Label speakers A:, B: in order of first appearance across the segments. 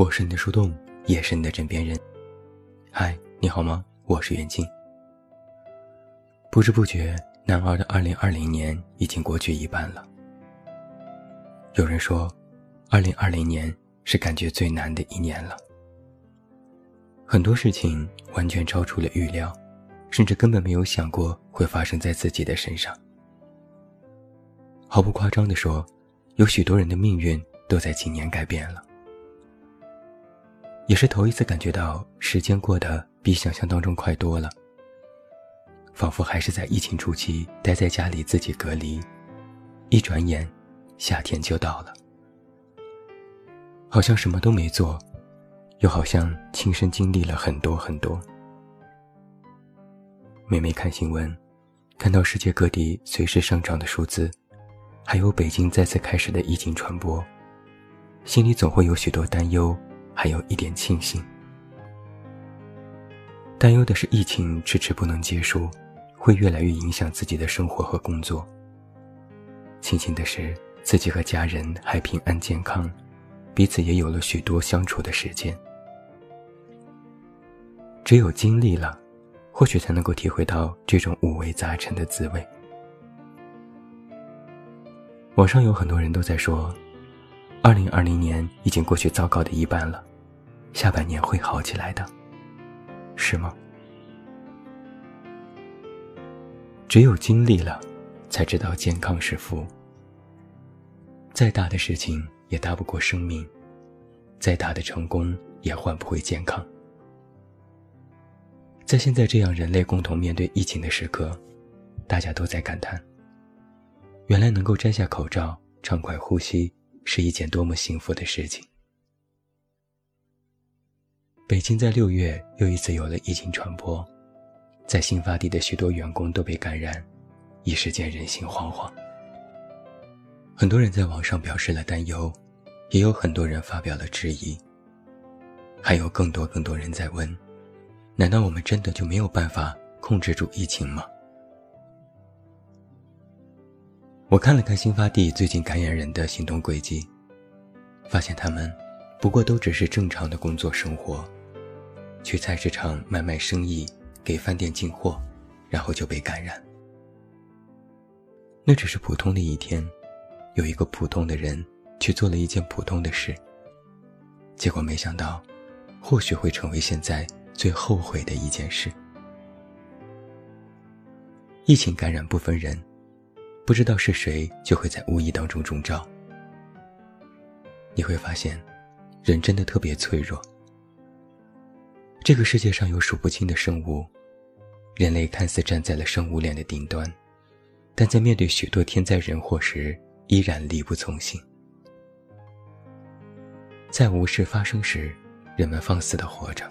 A: 我是你的树洞，也是你的枕边人。嗨，你好吗？我是袁静。不知不觉，男儿的二零二零年已经过去一半了。有人说，二零二零年是感觉最难的一年了。很多事情完全超出了预料，甚至根本没有想过会发生在自己的身上。毫不夸张地说，有许多人的命运都在今年改变了。也是头一次感觉到时间过得比想象当中快多了，仿佛还是在疫情初期待在家里自己隔离，一转眼，夏天就到了。好像什么都没做，又好像亲身经历了很多很多。每每看新闻，看到世界各地随时上涨的数字。还有北京再次开始的疫情传播，心里总会有许多担忧，还有一点庆幸。担忧的是疫情迟迟不能结束，会越来越影响自己的生活和工作。庆幸的是自己和家人还平安健康，彼此也有了许多相处的时间。只有经历了，或许才能够体会到这种五味杂陈的滋味。网上有很多人都在说，二零二零年已经过去糟糕的一半了，下半年会好起来的，是吗？只有经历了，才知道健康是福。再大的事情也大不过生命，再大的成功也换不回健康。在现在这样人类共同面对疫情的时刻，大家都在感叹。原来能够摘下口罩畅快呼吸是一件多么幸福的事情。北京在六月又一次有了疫情传播，在新发地的许多员工都被感染，一时间人心惶惶。很多人在网上表示了担忧，也有很多人发表了质疑，还有更多更多人在问：难道我们真的就没有办法控制住疫情吗？我看了看新发地最近感染人的行动轨迹，发现他们不过都只是正常的工作生活，去菜市场卖卖生意，给饭店进货，然后就被感染。那只是普通的一天，有一个普通的人去做了一件普通的事，结果没想到，或许会成为现在最后悔的一件事。疫情感染不分人。不知道是谁就会在无意当中中招。你会发现，人真的特别脆弱。这个世界上有数不清的生物，人类看似站在了生物链的顶端，但在面对许多天灾人祸时，依然力不从心。在无事发生时，人们放肆的活着。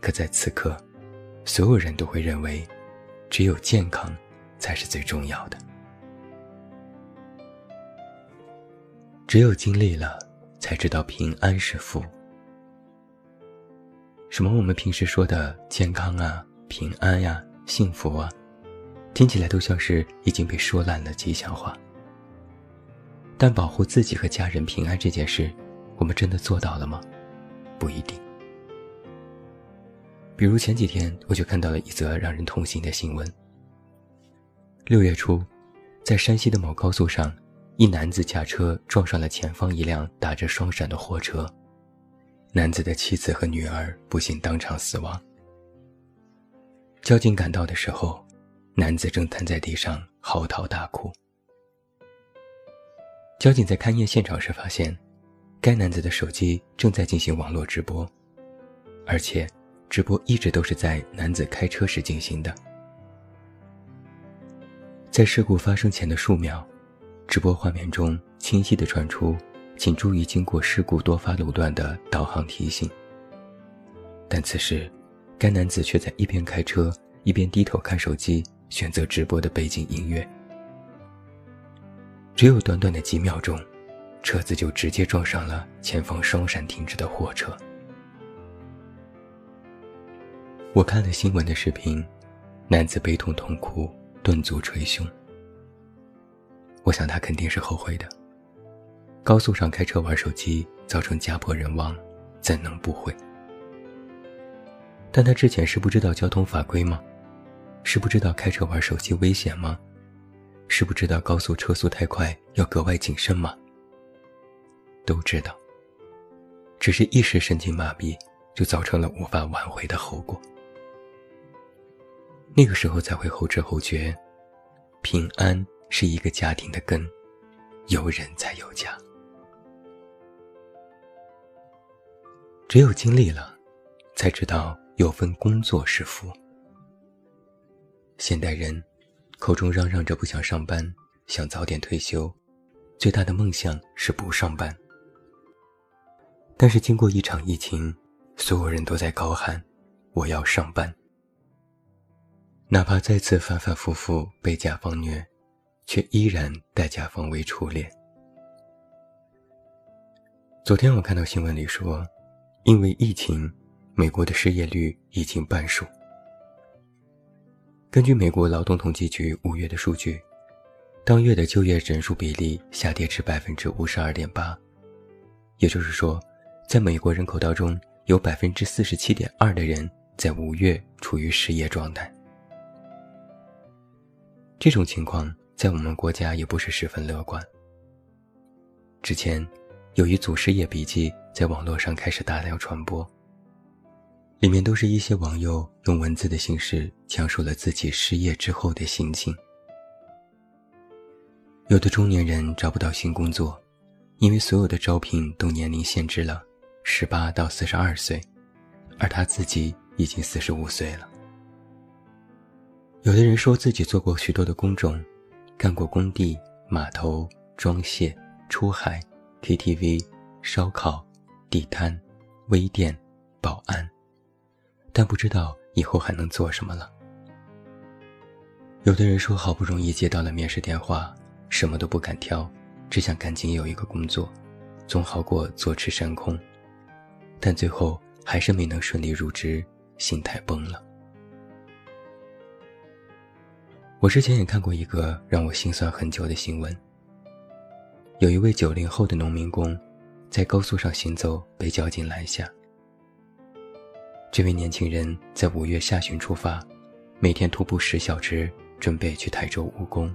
A: 可在此刻，所有人都会认为，只有健康，才是最重要的。只有经历了，才知道平安是福。什么我们平时说的健康啊、平安呀、幸福啊，听起来都像是已经被说烂了吉祥话。但保护自己和家人平安这件事，我们真的做到了吗？不一定。比如前几天，我就看到了一则让人痛心的新闻。六月初，在山西的某高速上。一男子驾车撞上了前方一辆打着双闪的货车，男子的妻子和女儿不幸当场死亡。交警赶到的时候，男子正瘫在地上嚎啕大哭。交警在勘验现场时发现，该男子的手机正在进行网络直播，而且直播一直都是在男子开车时进行的。在事故发生前的数秒。直播画面中清晰地传出“请注意经过事故多发路段”的导航提醒。但此时，该男子却在一边开车一边低头看手机，选择直播的背景音乐。只有短短的几秒钟，车子就直接撞上了前方双闪停止的货车。我看了新闻的视频，男子悲痛痛哭，顿足捶胸。我想他肯定是后悔的。高速上开车玩手机，造成家破人亡，怎能不会？但他之前是不知道交通法规吗？是不知道开车玩手机危险吗？是不知道高速车速太快要格外谨慎吗？都知道。只是一时神经麻痹，就造成了无法挽回的后果。那个时候才会后知后觉，平安是一个家庭的根，有人才有家。只有经历了，才知道有份工作是福。现代人口中嚷嚷着不想上班，想早点退休，最大的梦想是不上班。但是经过一场疫情，所有人都在高喊：“我要上班。”哪怕再次反反复复被甲方虐，却依然待甲方为初恋。昨天我看到新闻里说。因为疫情，美国的失业率已经半数。根据美国劳动统计局五月的数据，当月的就业人数比例下跌至百分之五十二点八，也就是说，在美国人口当中，有百分之四十七点二的人在五月处于失业状态。这种情况在我们国家也不是十分乐观。之前。有一组失业笔记在网络上开始大量传播，里面都是一些网友用文字的形式讲述了自己失业之后的心情。有的中年人找不到新工作，因为所有的招聘都年龄限制了十八到四十二岁，而他自己已经四十五岁了。有的人说自己做过许多的工种，干过工地、码头、装卸、出海。KTV、烧烤、地摊、微店、保安，但不知道以后还能做什么了。有的人说，好不容易接到了面试电话，什么都不敢挑，只想赶紧有一个工作，总好过坐吃山空。但最后还是没能顺利入职，心态崩了。我之前也看过一个让我心酸很久的新闻。有一位九零后的农民工，在高速上行走被交警拦下。这位年轻人在五月下旬出发，每天徒步十小时，准备去台州务工。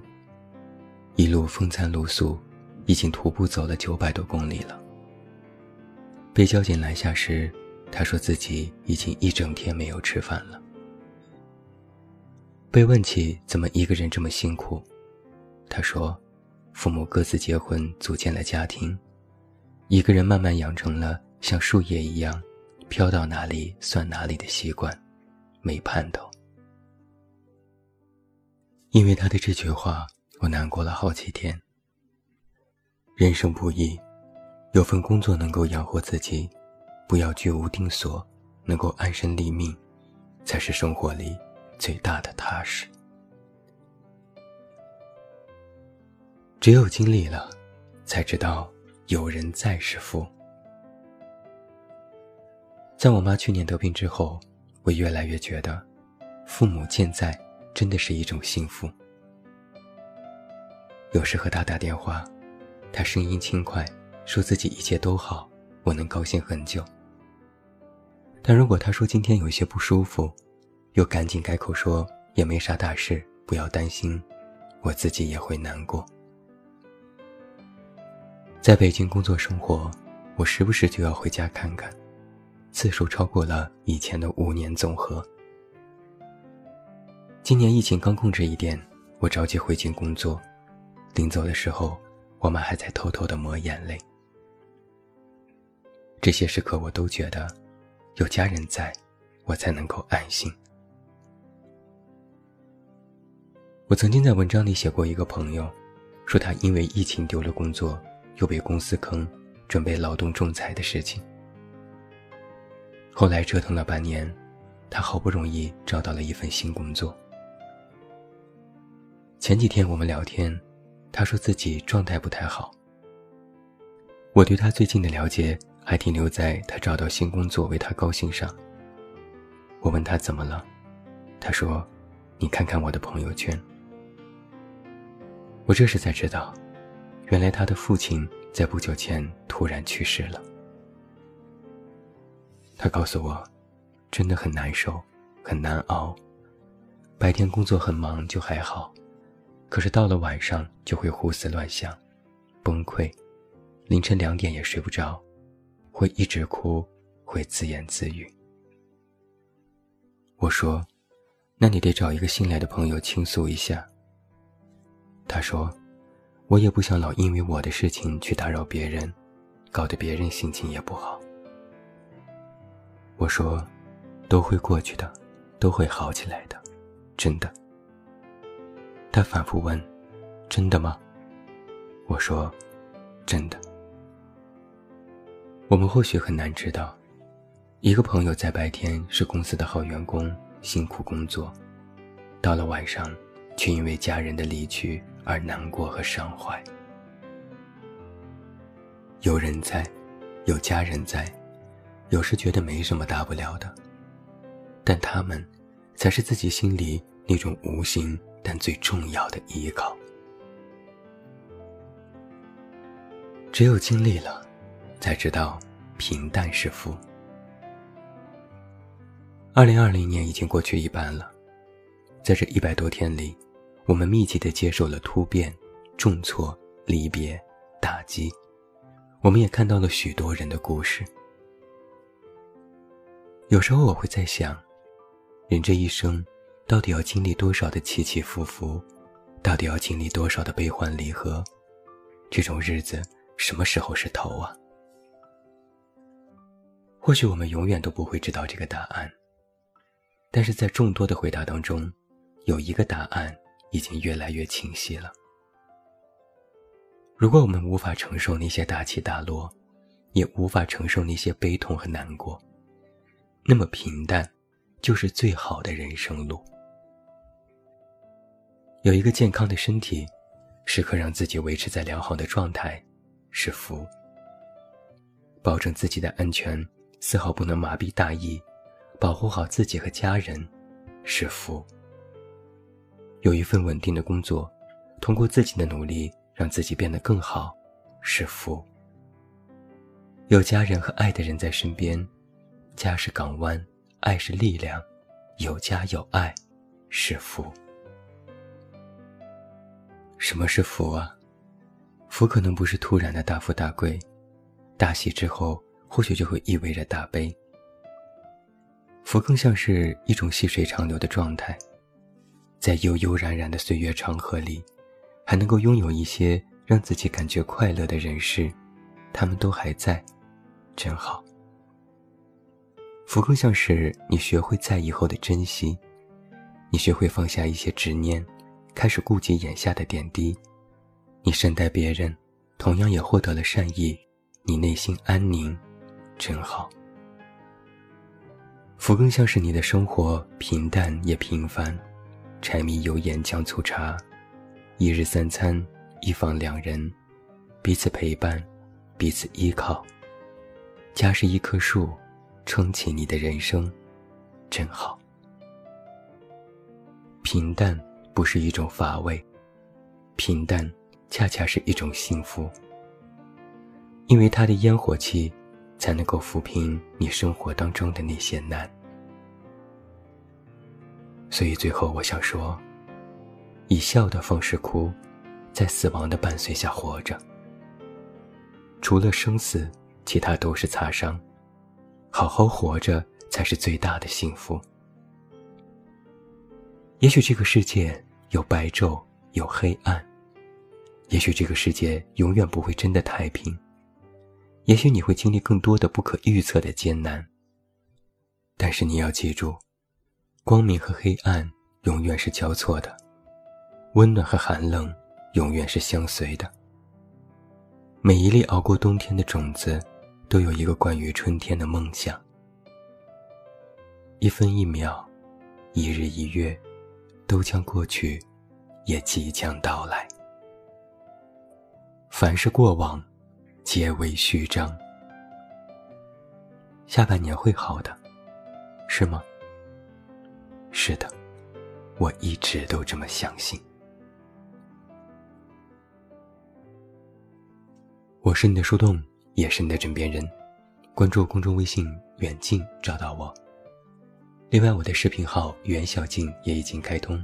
A: 一路风餐露宿，已经徒步走了九百多公里了。被交警拦下时，他说自己已经一整天没有吃饭了。被问起怎么一个人这么辛苦，他说。父母各自结婚，组建了家庭，一个人慢慢养成了像树叶一样，飘到哪里算哪里的习惯，没盼头。因为他的这句话，我难过了好几天。人生不易，有份工作能够养活自己，不要居无定所，能够安身立命，才是生活里最大的踏实。只有经历了，才知道有人在是福。在我妈去年得病之后，我越来越觉得，父母健在真的是一种幸福。有时和他打电话，他声音轻快，说自己一切都好，我能高兴很久。但如果他说今天有些不舒服，又赶紧改口说也没啥大事，不要担心，我自己也会难过。在北京工作生活，我时不时就要回家看看，次数超过了以前的五年总和。今年疫情刚控制一点，我着急回京工作，临走的时候，我妈还在偷偷的抹眼泪。这些时刻，我都觉得有家人在，我才能够安心。我曾经在文章里写过一个朋友，说他因为疫情丢了工作。又被公司坑，准备劳动仲裁的事情。后来折腾了半年，他好不容易找到了一份新工作。前几天我们聊天，他说自己状态不太好。我对他最近的了解还停留在他找到新工作为他高兴上。我问他怎么了，他说：“你看看我的朋友圈。”我这时才知道。原来他的父亲在不久前突然去世了。他告诉我，真的很难受，很难熬。白天工作很忙就还好，可是到了晚上就会胡思乱想，崩溃，凌晨两点也睡不着，会一直哭，会自言自语。我说：“那你得找一个信赖的朋友倾诉一下。”他说：“我也不想老因为我的事情去打扰别人，搞得别人心情也不好。”我说：“都会过去的，都会好起来的，真的。”他反复问：“真的吗？”我说：“真的。”我们或许很难知道，一个朋友在白天是公司的好员工，辛苦工作，到了晚上，却因为家人的离去而难过和伤怀。有人在，有家人在。有时觉得没什么大不了的，但他们，才是自己心里那种无形但最重要的依靠。只有经历了，才知道平淡是福。二零二零年已经过去一半了，在这一百多天里，我们密集的接受了突变、重挫、离别、打击，我们也看到了许多人的故事。有时候我会在想，人这一生，到底要经历多少的起起伏伏，到底要经历多少的悲欢离合？这种日子什么时候是头啊？或许我们永远都不会知道这个答案。但是在众多的回答当中，有一个答案已经越来越清晰了。如果我们无法承受那些大起大落，也无法承受那些悲痛和难过。那么平淡，就是最好的人生路。有一个健康的身体，时刻让自己维持在良好的状态，是福。保证自己的安全，丝毫不能麻痹大意，保护好自己和家人，是福。有一份稳定的工作，通过自己的努力让自己变得更好，是福。有家人和爱的人在身边。家是港湾，爱是力量，有家有爱，是福。什么是福啊？福可能不是突然的大富大贵，大喜之后或许就会意味着大悲。福更像是一种细水长流的状态，在悠悠然然的岁月长河里，还能够拥有一些让自己感觉快乐的人事，他们都还在，真好。福更像是你学会在以后的珍惜，你学会放下一些执念，开始顾及眼下的点滴，你善待别人，同样也获得了善意，你内心安宁，真好。福更像是你的生活平淡也平凡，柴米油盐酱醋茶，一日三餐，一房两人，彼此陪伴，彼此依靠，家是一棵树。撑起你的人生，真好。平淡不是一种乏味，平淡恰恰是一种幸福。因为它的烟火气，才能够抚平你生活当中的那些难。所以最后我想说，以笑的方式哭，在死亡的伴随下活着。除了生死，其他都是擦伤。好好活着才是最大的幸福。也许这个世界有白昼，有黑暗；也许这个世界永远不会真的太平；也许你会经历更多的不可预测的艰难。但是你要记住，光明和黑暗永远是交错的，温暖和寒冷永远是相随的。每一粒熬过冬天的种子。都有一个关于春天的梦想。一分一秒，一日一月，都将过去，也即将到来。凡是过往，皆为虚张。下半年会好的，是吗？是的，我一直都这么相信。我是你的树洞。也是你的枕边人，关注公众微信“远近”找到我。另外，我的视频号“袁小静”也已经开通，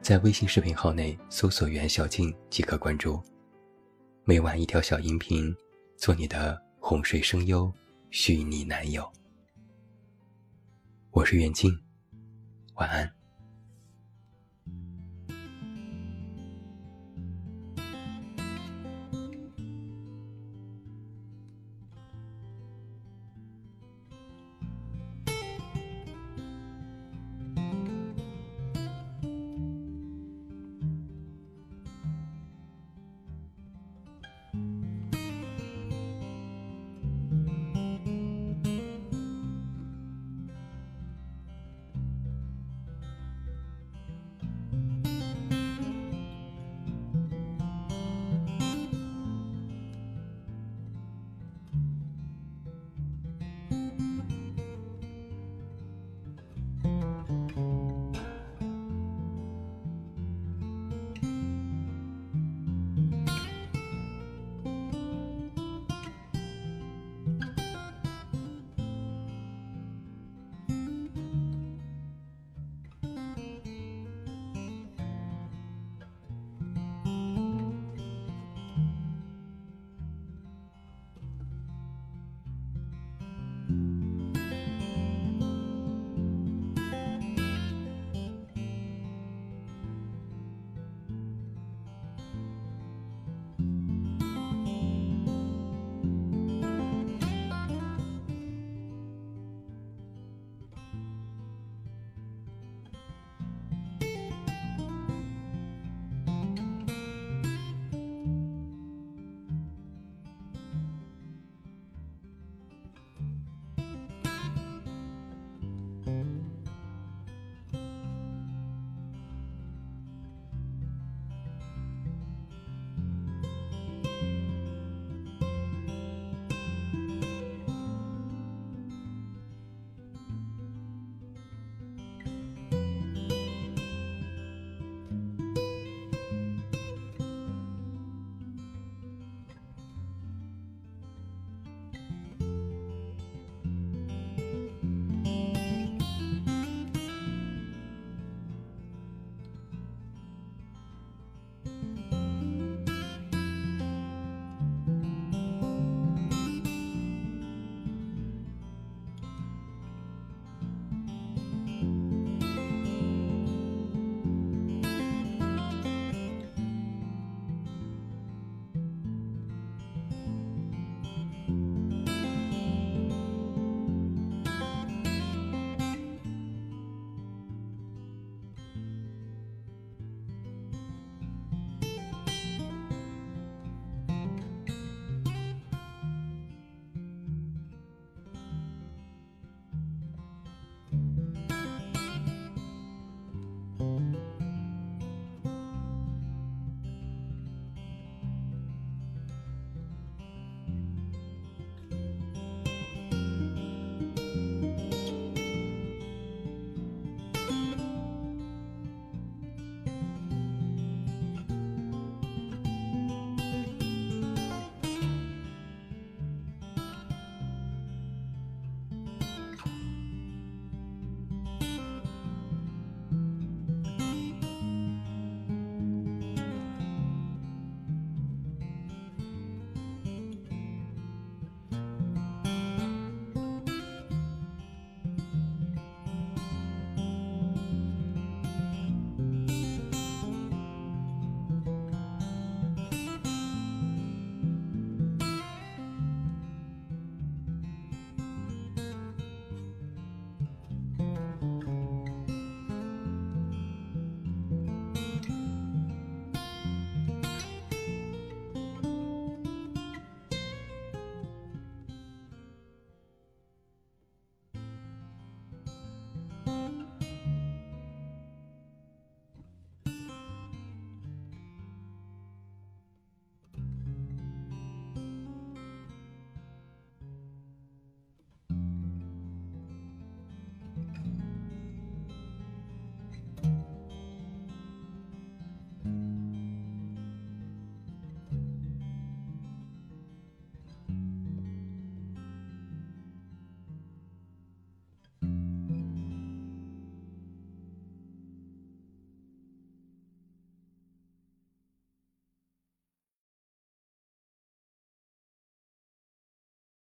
A: 在微信视频号内搜索“袁小静”即可关注。每晚一条小音频，做你的哄睡声优，虚拟男友。我是远近，晚安。